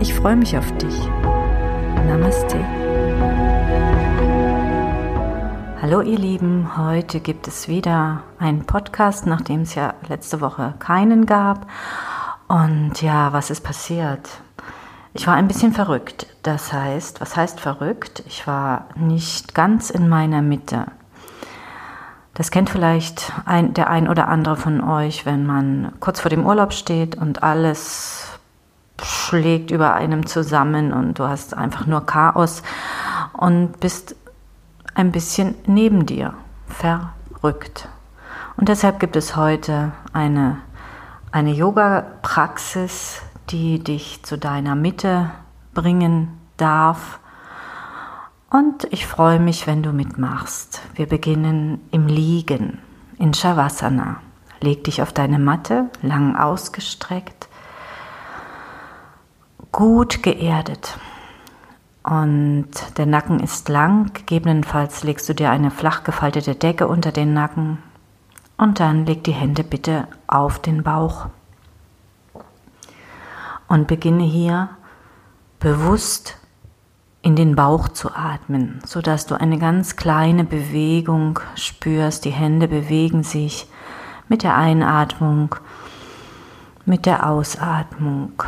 Ich freue mich auf dich. Namaste. Hallo ihr Lieben, heute gibt es wieder einen Podcast, nachdem es ja letzte Woche keinen gab. Und ja, was ist passiert? Ich war ein bisschen verrückt. Das heißt, was heißt verrückt? Ich war nicht ganz in meiner Mitte. Das kennt vielleicht ein, der ein oder andere von euch, wenn man kurz vor dem Urlaub steht und alles schlägt über einem zusammen und du hast einfach nur Chaos und bist ein bisschen neben dir, verrückt. Und deshalb gibt es heute eine, eine Yoga-Praxis, die dich zu deiner Mitte bringen darf. Und ich freue mich, wenn du mitmachst. Wir beginnen im Liegen, in Shavasana. Leg dich auf deine Matte, lang ausgestreckt gut geerdet. Und der Nacken ist lang, gegebenenfalls legst du dir eine flach gefaltete Decke unter den Nacken und dann leg die Hände bitte auf den Bauch. Und beginne hier bewusst in den Bauch zu atmen, sodass du eine ganz kleine Bewegung spürst. Die Hände bewegen sich mit der Einatmung, mit der Ausatmung.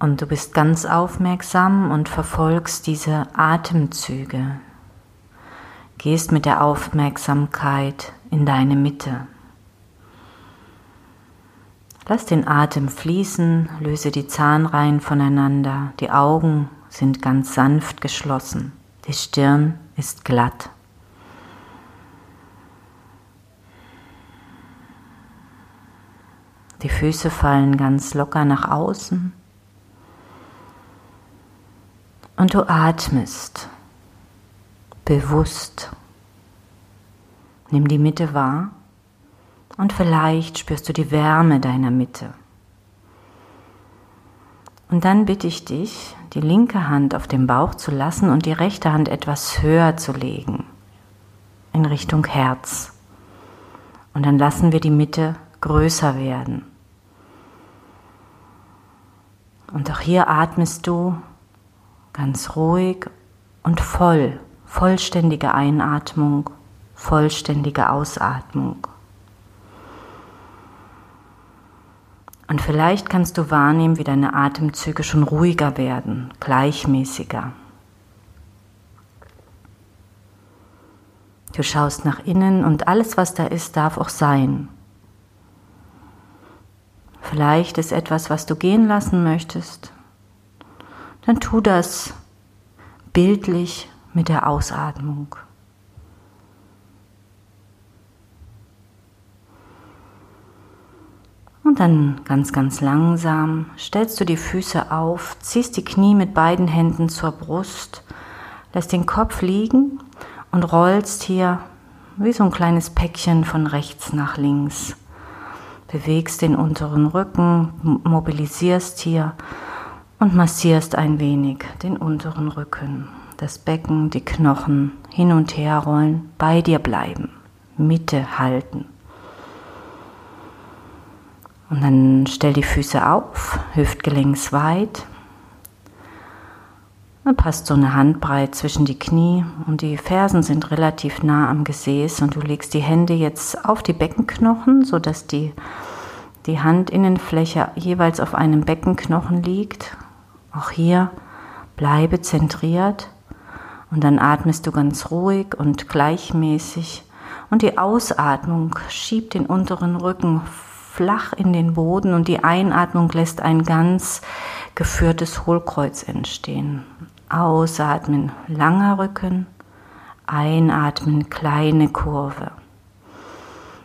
Und du bist ganz aufmerksam und verfolgst diese Atemzüge. Gehst mit der Aufmerksamkeit in deine Mitte. Lass den Atem fließen, löse die Zahnreihen voneinander, die Augen sind ganz sanft geschlossen, die Stirn ist glatt. Die Füße fallen ganz locker nach außen und du atmest bewusst. Nimm die Mitte wahr und vielleicht spürst du die Wärme deiner Mitte. Und dann bitte ich dich, die linke Hand auf dem Bauch zu lassen und die rechte Hand etwas höher zu legen, in Richtung Herz. Und dann lassen wir die Mitte größer werden. Und auch hier atmest du ganz ruhig und voll, vollständige Einatmung, vollständige Ausatmung. Und vielleicht kannst du wahrnehmen, wie deine Atemzüge schon ruhiger werden, gleichmäßiger. Du schaust nach innen und alles, was da ist, darf auch sein. Vielleicht ist etwas, was du gehen lassen möchtest dann tu das bildlich mit der Ausatmung. Und dann ganz, ganz langsam stellst du die Füße auf, ziehst die Knie mit beiden Händen zur Brust, lässt den Kopf liegen und rollst hier wie so ein kleines Päckchen von rechts nach links. Bewegst den unteren Rücken, mobilisierst hier und massierst ein wenig den unteren Rücken, das Becken, die Knochen hin und her rollen, bei dir bleiben, Mitte halten. Und dann stell die Füße auf, hüftgelenksweit. Dann passt so eine Handbreit zwischen die Knie und die Fersen sind relativ nah am Gesäß und du legst die Hände jetzt auf die Beckenknochen, sodass die, die Handinnenfläche jeweils auf einem Beckenknochen liegt auch hier bleibe zentriert und dann atmest du ganz ruhig und gleichmäßig und die Ausatmung schiebt den unteren Rücken flach in den Boden und die Einatmung lässt ein ganz geführtes Hohlkreuz entstehen. Ausatmen, langer Rücken, einatmen, kleine Kurve.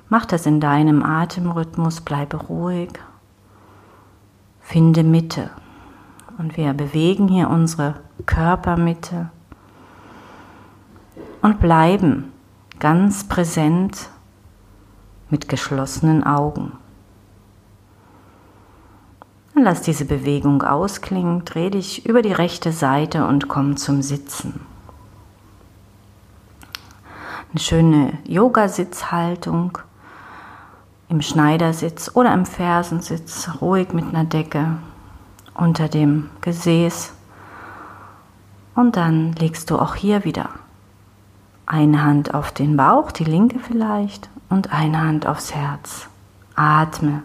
Mach das in deinem Atemrhythmus, bleibe ruhig Finde Mitte. Und wir bewegen hier unsere Körpermitte und bleiben ganz präsent mit geschlossenen Augen. Und lass diese Bewegung ausklingen, dreh dich über die rechte Seite und komm zum Sitzen. Eine schöne Yoga-Sitzhaltung im Schneidersitz oder im Fersensitz, ruhig mit einer Decke unter dem Gesäß. Und dann legst du auch hier wieder eine Hand auf den Bauch, die linke vielleicht, und eine Hand aufs Herz. Atme.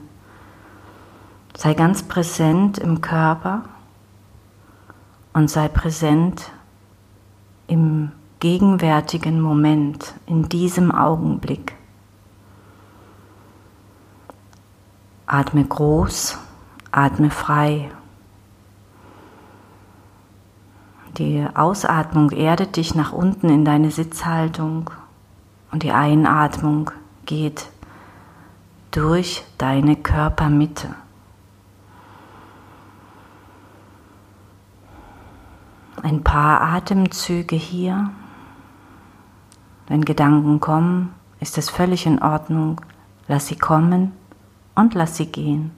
Sei ganz präsent im Körper und sei präsent im gegenwärtigen Moment, in diesem Augenblick. Atme groß, atme frei. Die Ausatmung erdet dich nach unten in deine Sitzhaltung und die Einatmung geht durch deine Körpermitte. Ein paar Atemzüge hier. Wenn Gedanken kommen, ist es völlig in Ordnung. Lass sie kommen und lass sie gehen.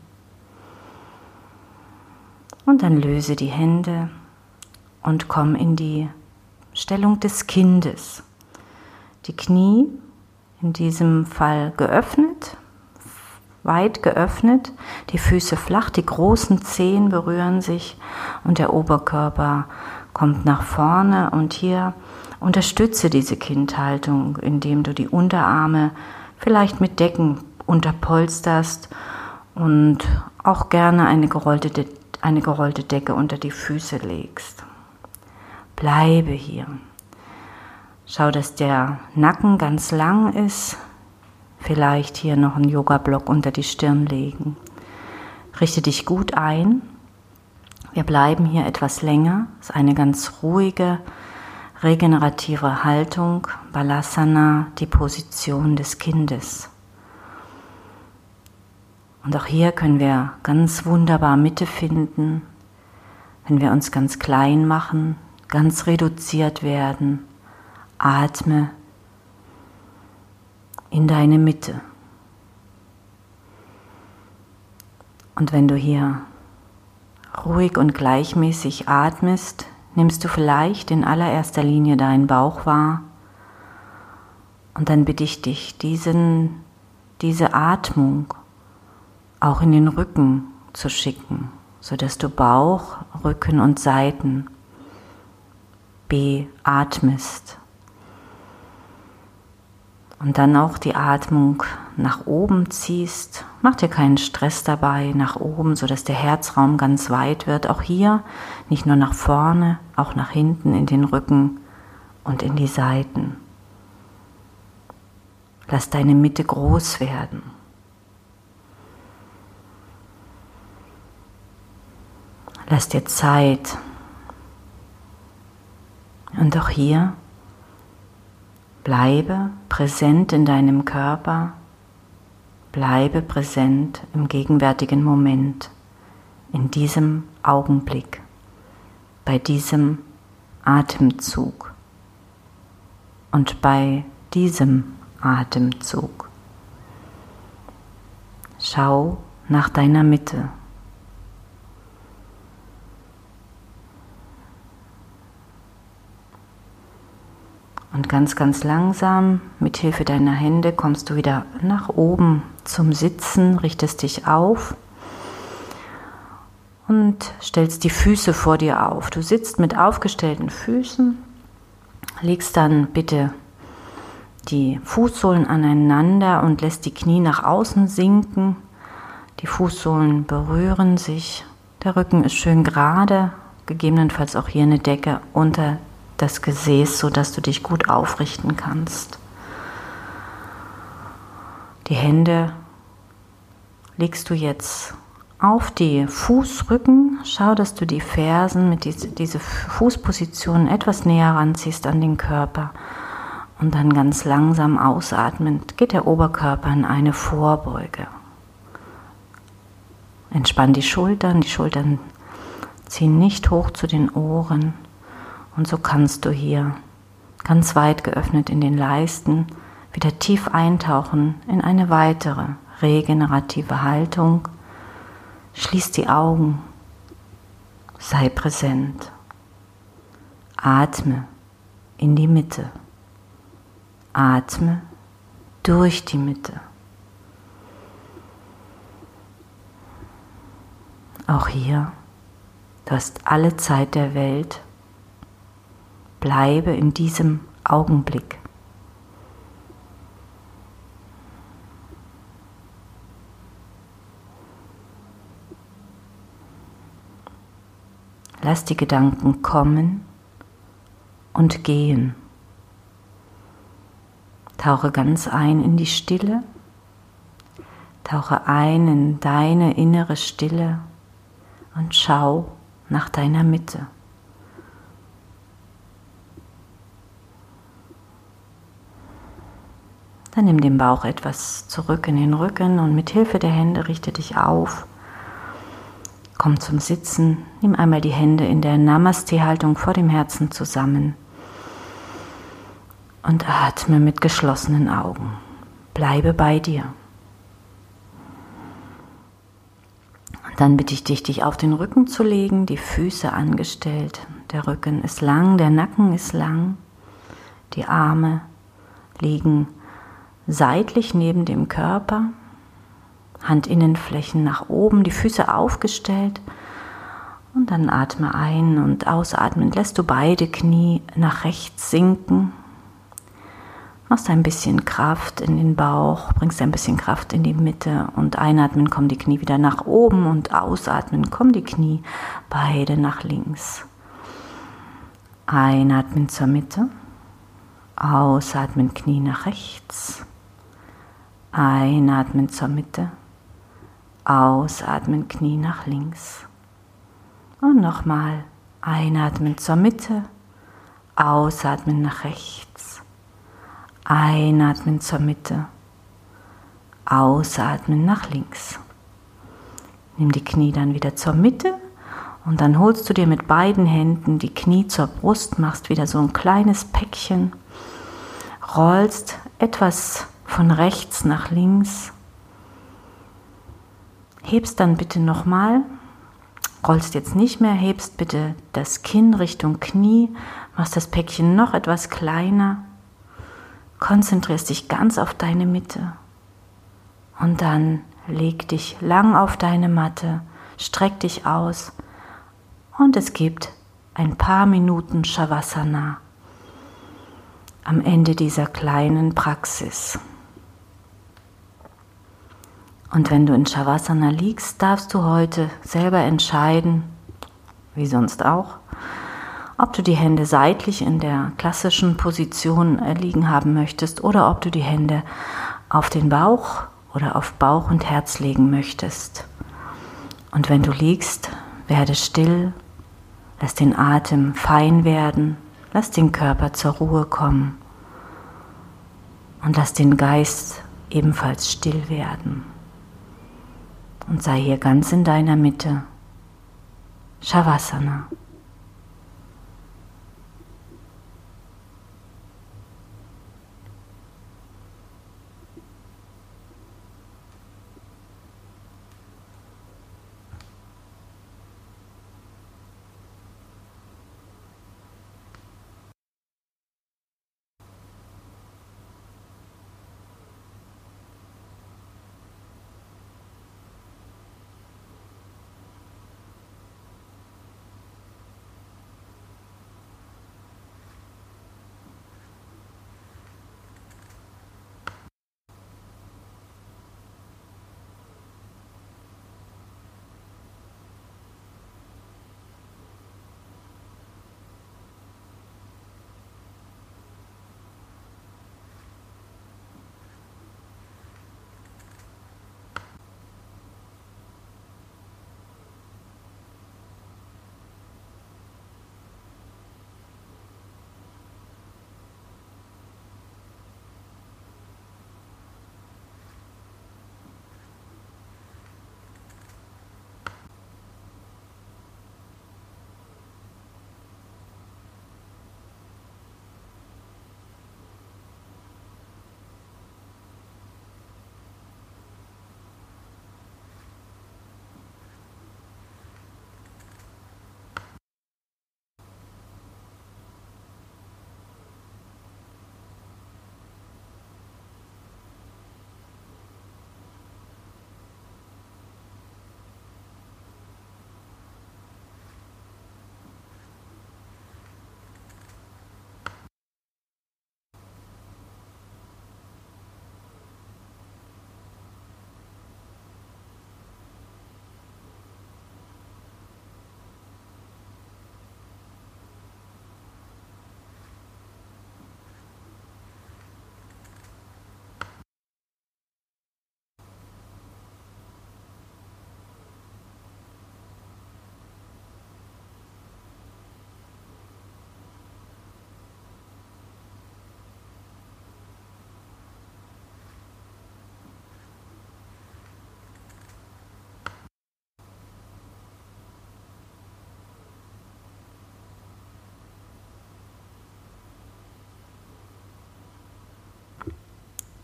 Und dann löse die Hände und komm in die Stellung des Kindes. Die Knie in diesem Fall geöffnet, weit geöffnet, die Füße flach, die großen Zehen berühren sich und der Oberkörper kommt nach vorne und hier unterstütze diese Kindhaltung, indem du die Unterarme vielleicht mit Decken unterpolsterst und auch gerne eine gerollte, eine gerollte Decke unter die Füße legst. Bleibe hier. Schau, dass der Nacken ganz lang ist. Vielleicht hier noch einen Yoga-Block unter die Stirn legen. Richte dich gut ein. Wir bleiben hier etwas länger. Es ist eine ganz ruhige, regenerative Haltung. Balasana, die Position des Kindes. Und auch hier können wir ganz wunderbar Mitte finden, wenn wir uns ganz klein machen, ganz reduziert werden. Atme in deine Mitte. Und wenn du hier ruhig und gleichmäßig atmest, nimmst du vielleicht in allererster Linie deinen Bauch wahr. Und dann bitte ich dich, diesen, diese Atmung auch in den Rücken zu schicken, sodass du Bauch, Rücken und Seiten beatmest. Und dann auch die Atmung nach oben ziehst. Mach dir keinen Stress dabei, nach oben, sodass der Herzraum ganz weit wird. Auch hier nicht nur nach vorne, auch nach hinten in den Rücken und in die Seiten. Lass deine Mitte groß werden. Lass dir Zeit. Und auch hier bleibe präsent in deinem Körper, bleibe präsent im gegenwärtigen Moment, in diesem Augenblick, bei diesem Atemzug und bei diesem Atemzug. Schau nach deiner Mitte. Und ganz, ganz langsam mit Hilfe deiner Hände kommst du wieder nach oben zum Sitzen, richtest dich auf und stellst die Füße vor dir auf. Du sitzt mit aufgestellten Füßen, legst dann bitte die Fußsohlen aneinander und lässt die Knie nach außen sinken. Die Fußsohlen berühren sich. Der Rücken ist schön gerade, gegebenenfalls auch hier eine Decke unter das Gesäß, sodass du dich gut aufrichten kannst. Die Hände legst du jetzt auf die Fußrücken. Schau, dass du die Fersen mit diese, diese Fußposition etwas näher ranziehst an den Körper. Und dann ganz langsam ausatmend geht der Oberkörper in eine Vorbeuge. Entspann die Schultern, die Schultern ziehen nicht hoch zu den Ohren. Und so kannst du hier ganz weit geöffnet in den Leisten wieder tief eintauchen in eine weitere regenerative Haltung. Schließ die Augen, sei präsent, atme in die Mitte, atme durch die Mitte. Auch hier, du hast alle Zeit der Welt. Bleibe in diesem Augenblick. Lass die Gedanken kommen und gehen. Tauche ganz ein in die Stille. Tauche ein in deine innere Stille und schau nach deiner Mitte. Dann nimm den Bauch etwas zurück in den Rücken und mit Hilfe der Hände richte dich auf. Komm zum Sitzen, nimm einmal die Hände in der Namaste-Haltung vor dem Herzen zusammen und atme mit geschlossenen Augen. Bleibe bei dir. Dann bitte ich dich, dich auf den Rücken zu legen, die Füße angestellt. Der Rücken ist lang, der Nacken ist lang. Die Arme liegen seitlich neben dem Körper. Handinnenflächen nach oben, die Füße aufgestellt. Und dann atme ein und ausatmen. Lässt du beide Knie nach rechts sinken Machst ein bisschen Kraft in den Bauch, bringst ein bisschen Kraft in die Mitte und einatmen kommen die Knie wieder nach oben und ausatmen kommen die Knie beide nach links. Einatmen zur Mitte, ausatmen Knie nach rechts, einatmen zur Mitte, ausatmen Knie nach links. Und nochmal einatmen zur Mitte, ausatmen nach rechts Einatmen zur Mitte. Ausatmen nach links. Nimm die Knie dann wieder zur Mitte und dann holst du dir mit beiden Händen die Knie zur Brust, machst wieder so ein kleines Päckchen, rollst etwas von rechts nach links, hebst dann bitte nochmal, rollst jetzt nicht mehr, hebst bitte das Kinn Richtung Knie, machst das Päckchen noch etwas kleiner. Konzentrierst dich ganz auf deine Mitte. Und dann leg dich lang auf deine Matte, streck dich aus. Und es gibt ein paar Minuten Shavasana am Ende dieser kleinen Praxis. Und wenn du in Shavasana liegst, darfst du heute selber entscheiden, wie sonst auch, ob du die Hände seitlich in der klassischen Position äh, liegen haben möchtest oder ob du die Hände auf den Bauch oder auf Bauch und Herz legen möchtest. Und wenn du liegst, werde still, lass den Atem fein werden, lass den Körper zur Ruhe kommen und lass den Geist ebenfalls still werden. Und sei hier ganz in deiner Mitte. Shavasana.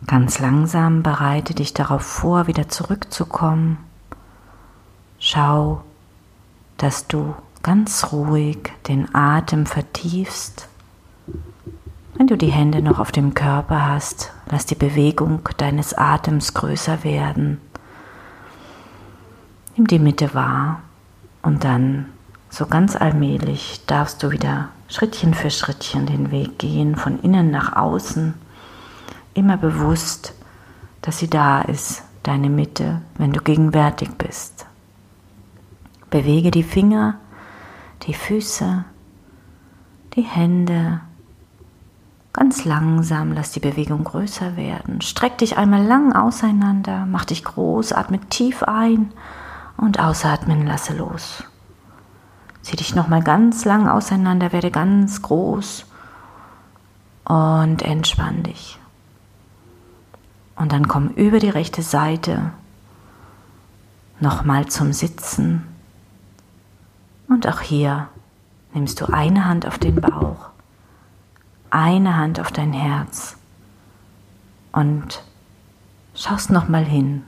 Ganz langsam bereite dich darauf vor, wieder zurückzukommen. Schau, dass du ganz ruhig den Atem vertiefst. Wenn du die Hände noch auf dem Körper hast, lass die Bewegung deines Atems größer werden. Nimm die Mitte wahr und dann so ganz allmählich darfst du wieder Schrittchen für Schrittchen den Weg gehen, von innen nach außen, immer bewusst, dass sie da ist, deine Mitte, wenn du gegenwärtig bist. Bewege die Finger, die Füße, die Hände. Ganz langsam lass die Bewegung größer werden. Streck dich einmal lang auseinander, mach dich groß, atme tief ein und ausatmen, lasse los. Zieh dich nochmal ganz lang auseinander, werde ganz groß und entspann dich. Und dann komm über die rechte Seite nochmal zum Sitzen. Und auch hier nimmst du eine Hand auf den Bauch, eine Hand auf dein Herz und schaust nochmal hin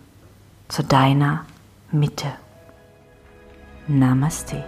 zu deiner Mitte. Namaste.